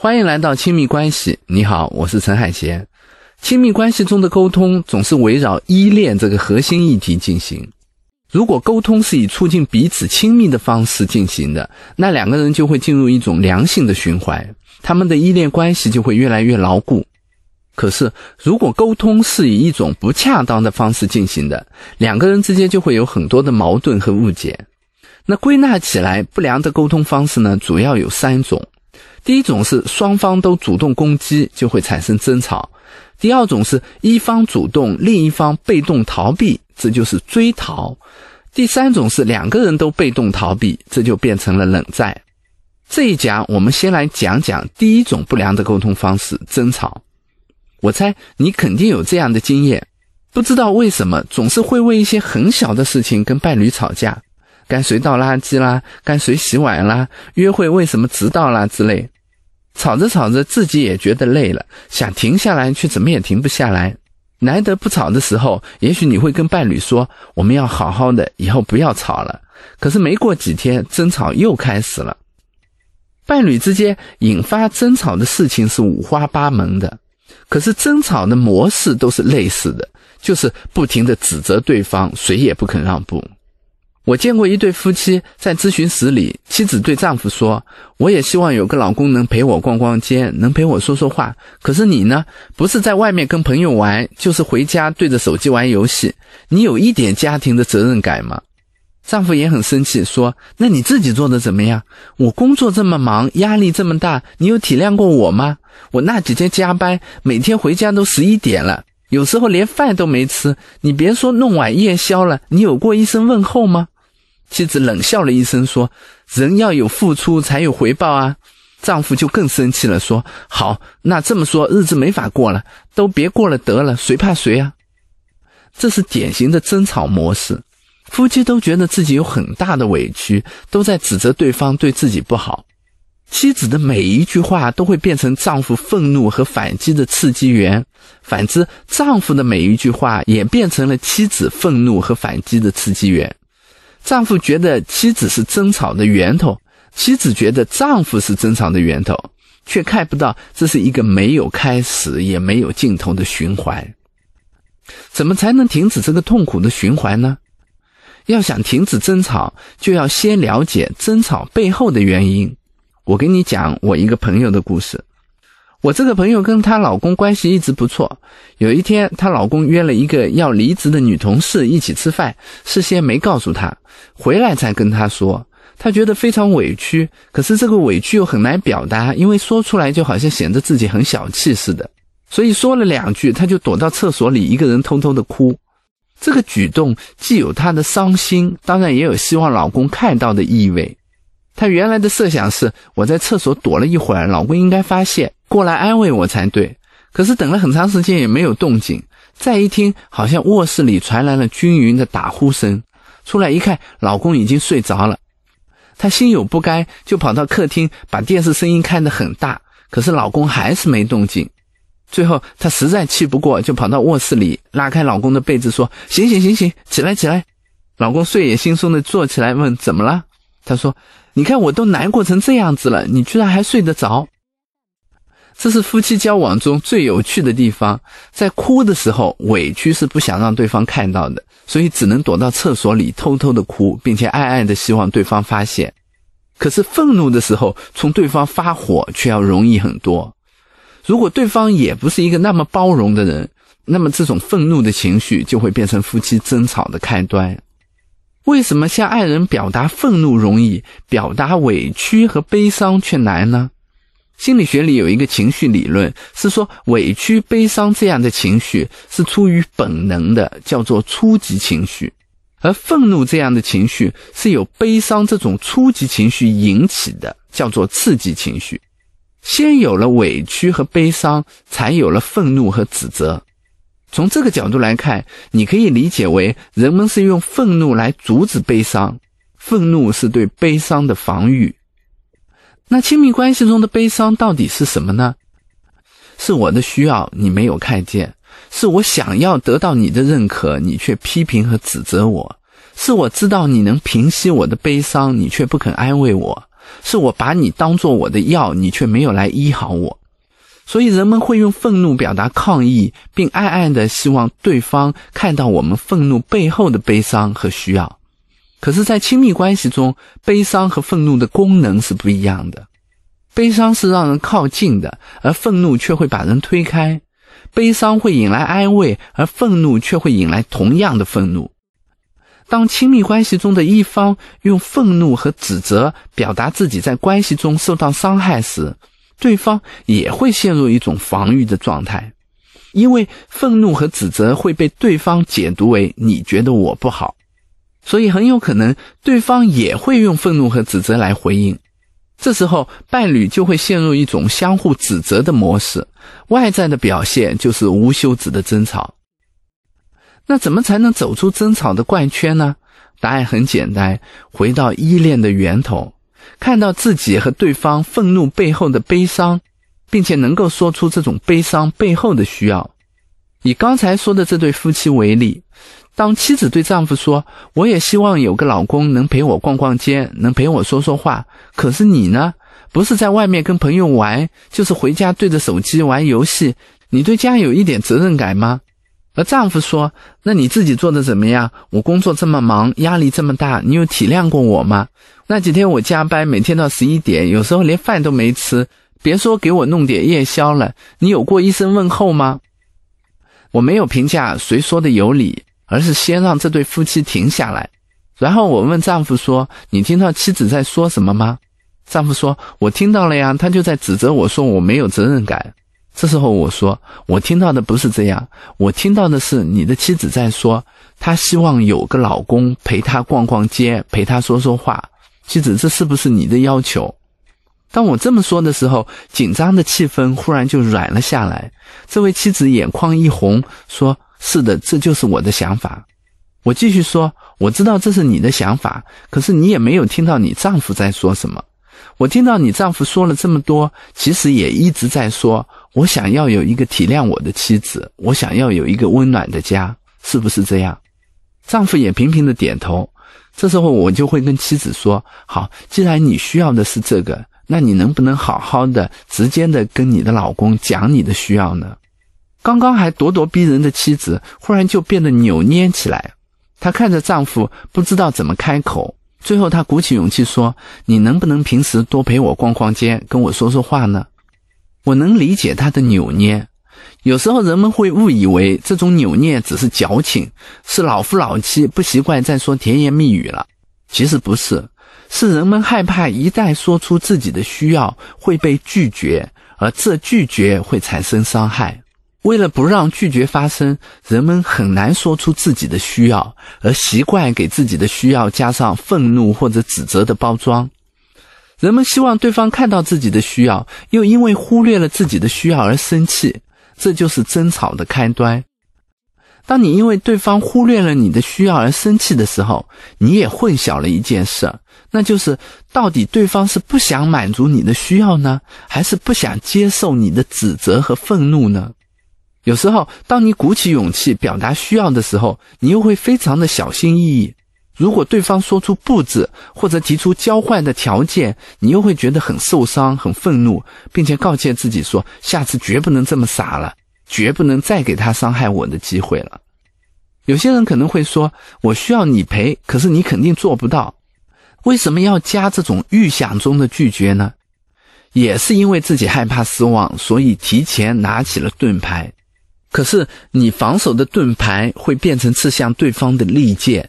欢迎来到亲密关系。你好，我是陈海贤。亲密关系中的沟通总是围绕依恋这个核心议题进行。如果沟通是以促进彼此亲密的方式进行的，那两个人就会进入一种良性的循环，他们的依恋关系就会越来越牢固。可是，如果沟通是以一种不恰当的方式进行的，两个人之间就会有很多的矛盾和误解。那归纳起来，不良的沟通方式呢，主要有三种。第一种是双方都主动攻击，就会产生争吵；第二种是一方主动，另一方被动逃避，这就是追逃；第三种是两个人都被动逃避，这就变成了冷战。这一讲我们先来讲讲第一种不良的沟通方式——争吵。我猜你肯定有这样的经验，不知道为什么总是会为一些很小的事情跟伴侣吵架。该谁倒垃圾啦？该谁洗碗啦？约会为什么迟到啦？之类，吵着吵着自己也觉得累了，想停下来却怎么也停不下来。难得不吵的时候，也许你会跟伴侣说：“我们要好好的，以后不要吵了。”可是没过几天，争吵又开始了。伴侣之间引发争吵的事情是五花八门的，可是争吵的模式都是类似的，就是不停的指责对方，谁也不肯让步。我见过一对夫妻在咨询室里，妻子对丈夫说：“我也希望有个老公能陪我逛逛街，能陪我说说话。可是你呢？不是在外面跟朋友玩，就是回家对着手机玩游戏。你有一点家庭的责任感吗？”丈夫也很生气，说：“那你自己做的怎么样？我工作这么忙，压力这么大，你有体谅过我吗？我那几天加班，每天回家都十一点了，有时候连饭都没吃。你别说弄晚夜宵了，你有过一声问候吗？”妻子冷笑了一声，说：“人要有付出才有回报啊！”丈夫就更生气了，说：“好，那这么说日子没法过了，都别过了得了，谁怕谁啊？”这是典型的争吵模式，夫妻都觉得自己有很大的委屈，都在指责对方对自己不好。妻子的每一句话都会变成丈夫愤怒和反击的刺激源，反之，丈夫的每一句话也变成了妻子愤怒和反击的刺激源。丈夫觉得妻子是争吵的源头，妻子觉得丈夫是争吵的源头，却看不到这是一个没有开始也没有尽头的循环。怎么才能停止这个痛苦的循环呢？要想停止争吵，就要先了解争吵背后的原因。我给你讲我一个朋友的故事。我这个朋友跟她老公关系一直不错。有一天，她老公约了一个要离职的女同事一起吃饭，事先没告诉她，回来才跟她说。她觉得非常委屈，可是这个委屈又很难表达，因为说出来就好像显得自己很小气似的。所以说了两句，她就躲到厕所里，一个人偷偷的哭。这个举动既有她的伤心，当然也有希望老公看到的意味。她原来的设想是，我在厕所躲了一会儿，老公应该发现。过来安慰我才对，可是等了很长时间也没有动静。再一听，好像卧室里传来了均匀的打呼声。出来一看，老公已经睡着了。她心有不甘，就跑到客厅，把电视声音开得很大。可是老公还是没动静。最后她实在气不过，就跑到卧室里，拉开老公的被子，说：“醒醒醒醒，起来起来！”老公睡眼惺忪的坐起来，问：“怎么了？”她说：“你看我都难过成这样子了，你居然还睡得着。”这是夫妻交往中最有趣的地方，在哭的时候，委屈是不想让对方看到的，所以只能躲到厕所里偷偷的哭，并且暗暗的希望对方发现。可是愤怒的时候，冲对方发火却要容易很多。如果对方也不是一个那么包容的人，那么这种愤怒的情绪就会变成夫妻争吵的开端。为什么向爱人表达愤怒容易，表达委屈和悲伤却难呢？心理学里有一个情绪理论，是说委屈、悲伤这样的情绪是出于本能的，叫做初级情绪；而愤怒这样的情绪是由悲伤这种初级情绪引起的，叫做刺激情绪。先有了委屈和悲伤，才有了愤怒和指责。从这个角度来看，你可以理解为人们是用愤怒来阻止悲伤，愤怒是对悲伤的防御。那亲密关系中的悲伤到底是什么呢？是我的需要你没有看见，是我想要得到你的认可，你却批评和指责我；是我知道你能平息我的悲伤，你却不肯安慰我；是我把你当做我的药，你却没有来医好我。所以人们会用愤怒表达抗议，并暗暗的希望对方看到我们愤怒背后的悲伤和需要。可是，在亲密关系中，悲伤和愤怒的功能是不一样的。悲伤是让人靠近的，而愤怒却会把人推开。悲伤会引来安慰，而愤怒却会引来同样的愤怒。当亲密关系中的一方用愤怒和指责表达自己在关系中受到伤害时，对方也会陷入一种防御的状态，因为愤怒和指责会被对方解读为你觉得我不好，所以很有可能对方也会用愤怒和指责来回应。这时候，伴侣就会陷入一种相互指责的模式，外在的表现就是无休止的争吵。那怎么才能走出争吵的怪圈呢？答案很简单，回到依恋的源头，看到自己和对方愤怒背后的悲伤，并且能够说出这种悲伤背后的需要。以刚才说的这对夫妻为例。当妻子对丈夫说：“我也希望有个老公能陪我逛逛街，能陪我说说话。可是你呢？不是在外面跟朋友玩，就是回家对着手机玩游戏。你对家有一点责任感吗？”而丈夫说：“那你自己做的怎么样？我工作这么忙，压力这么大，你有体谅过我吗？那几天我加班，每天到十一点，有时候连饭都没吃，别说给我弄点夜宵了。你有过一声问候吗？”我没有评价谁说的有理。而是先让这对夫妻停下来，然后我问丈夫说：“你听到妻子在说什么吗？”丈夫说：“我听到了呀，他就在指责我说我没有责任感。”这时候我说：“我听到的不是这样，我听到的是你的妻子在说，她希望有个老公陪她逛逛街，陪她说说话。妻子，这是不是你的要求？”当我这么说的时候，紧张的气氛忽然就软了下来。这位妻子眼眶一红，说。是的，这就是我的想法。我继续说，我知道这是你的想法，可是你也没有听到你丈夫在说什么。我听到你丈夫说了这么多，其实也一直在说，我想要有一个体谅我的妻子，我想要有一个温暖的家，是不是这样？丈夫也频频的点头。这时候我就会跟妻子说：好，既然你需要的是这个，那你能不能好好的、直接的跟你的老公讲你的需要呢？刚刚还咄咄逼人的妻子，忽然就变得扭捏起来。她看着丈夫，不知道怎么开口。最后，她鼓起勇气说：“你能不能平时多陪我逛逛街，跟我说说话呢？”我能理解她的扭捏。有时候人们会误以为这种扭捏只是矫情，是老夫老妻不习惯再说甜言蜜语了。其实不是，是人们害怕一旦说出自己的需要会被拒绝，而这拒绝会产生伤害。为了不让拒绝发生，人们很难说出自己的需要，而习惯给自己的需要加上愤怒或者指责的包装。人们希望对方看到自己的需要，又因为忽略了自己的需要而生气，这就是争吵的开端。当你因为对方忽略了你的需要而生气的时候，你也混淆了一件事，那就是到底对方是不想满足你的需要呢，还是不想接受你的指责和愤怒呢？有时候，当你鼓起勇气表达需要的时候，你又会非常的小心翼翼。如果对方说出不字，或者提出交换的条件，你又会觉得很受伤、很愤怒，并且告诫自己说：下次绝不能这么傻了，绝不能再给他伤害我的机会了。有些人可能会说：我需要你陪，可是你肯定做不到。为什么要加这种预想中的拒绝呢？也是因为自己害怕失望，所以提前拿起了盾牌。可是你防守的盾牌会变成刺向对方的利剑。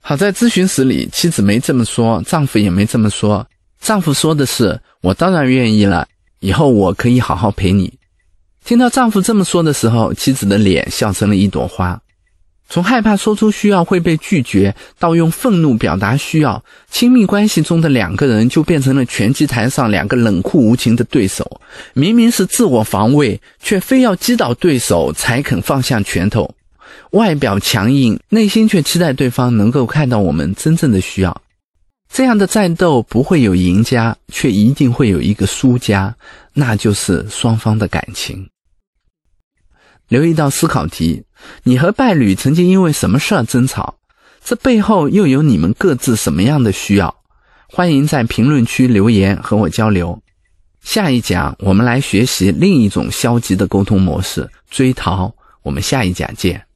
好在咨询室里，妻子没这么说，丈夫也没这么说。丈夫说的是：“我当然愿意了，以后我可以好好陪你。”听到丈夫这么说的时候，妻子的脸笑成了一朵花。从害怕说出需要会被拒绝，到用愤怒表达需要，亲密关系中的两个人就变成了拳击台上两个冷酷无情的对手。明明是自我防卫，却非要击倒对手才肯放下拳头。外表强硬，内心却期待对方能够看到我们真正的需要。这样的战斗不会有赢家，却一定会有一个输家，那就是双方的感情。留一道思考题：你和伴侣曾经因为什么事儿争吵？这背后又有你们各自什么样的需要？欢迎在评论区留言和我交流。下一讲我们来学习另一种消极的沟通模式——追逃。我们下一讲见。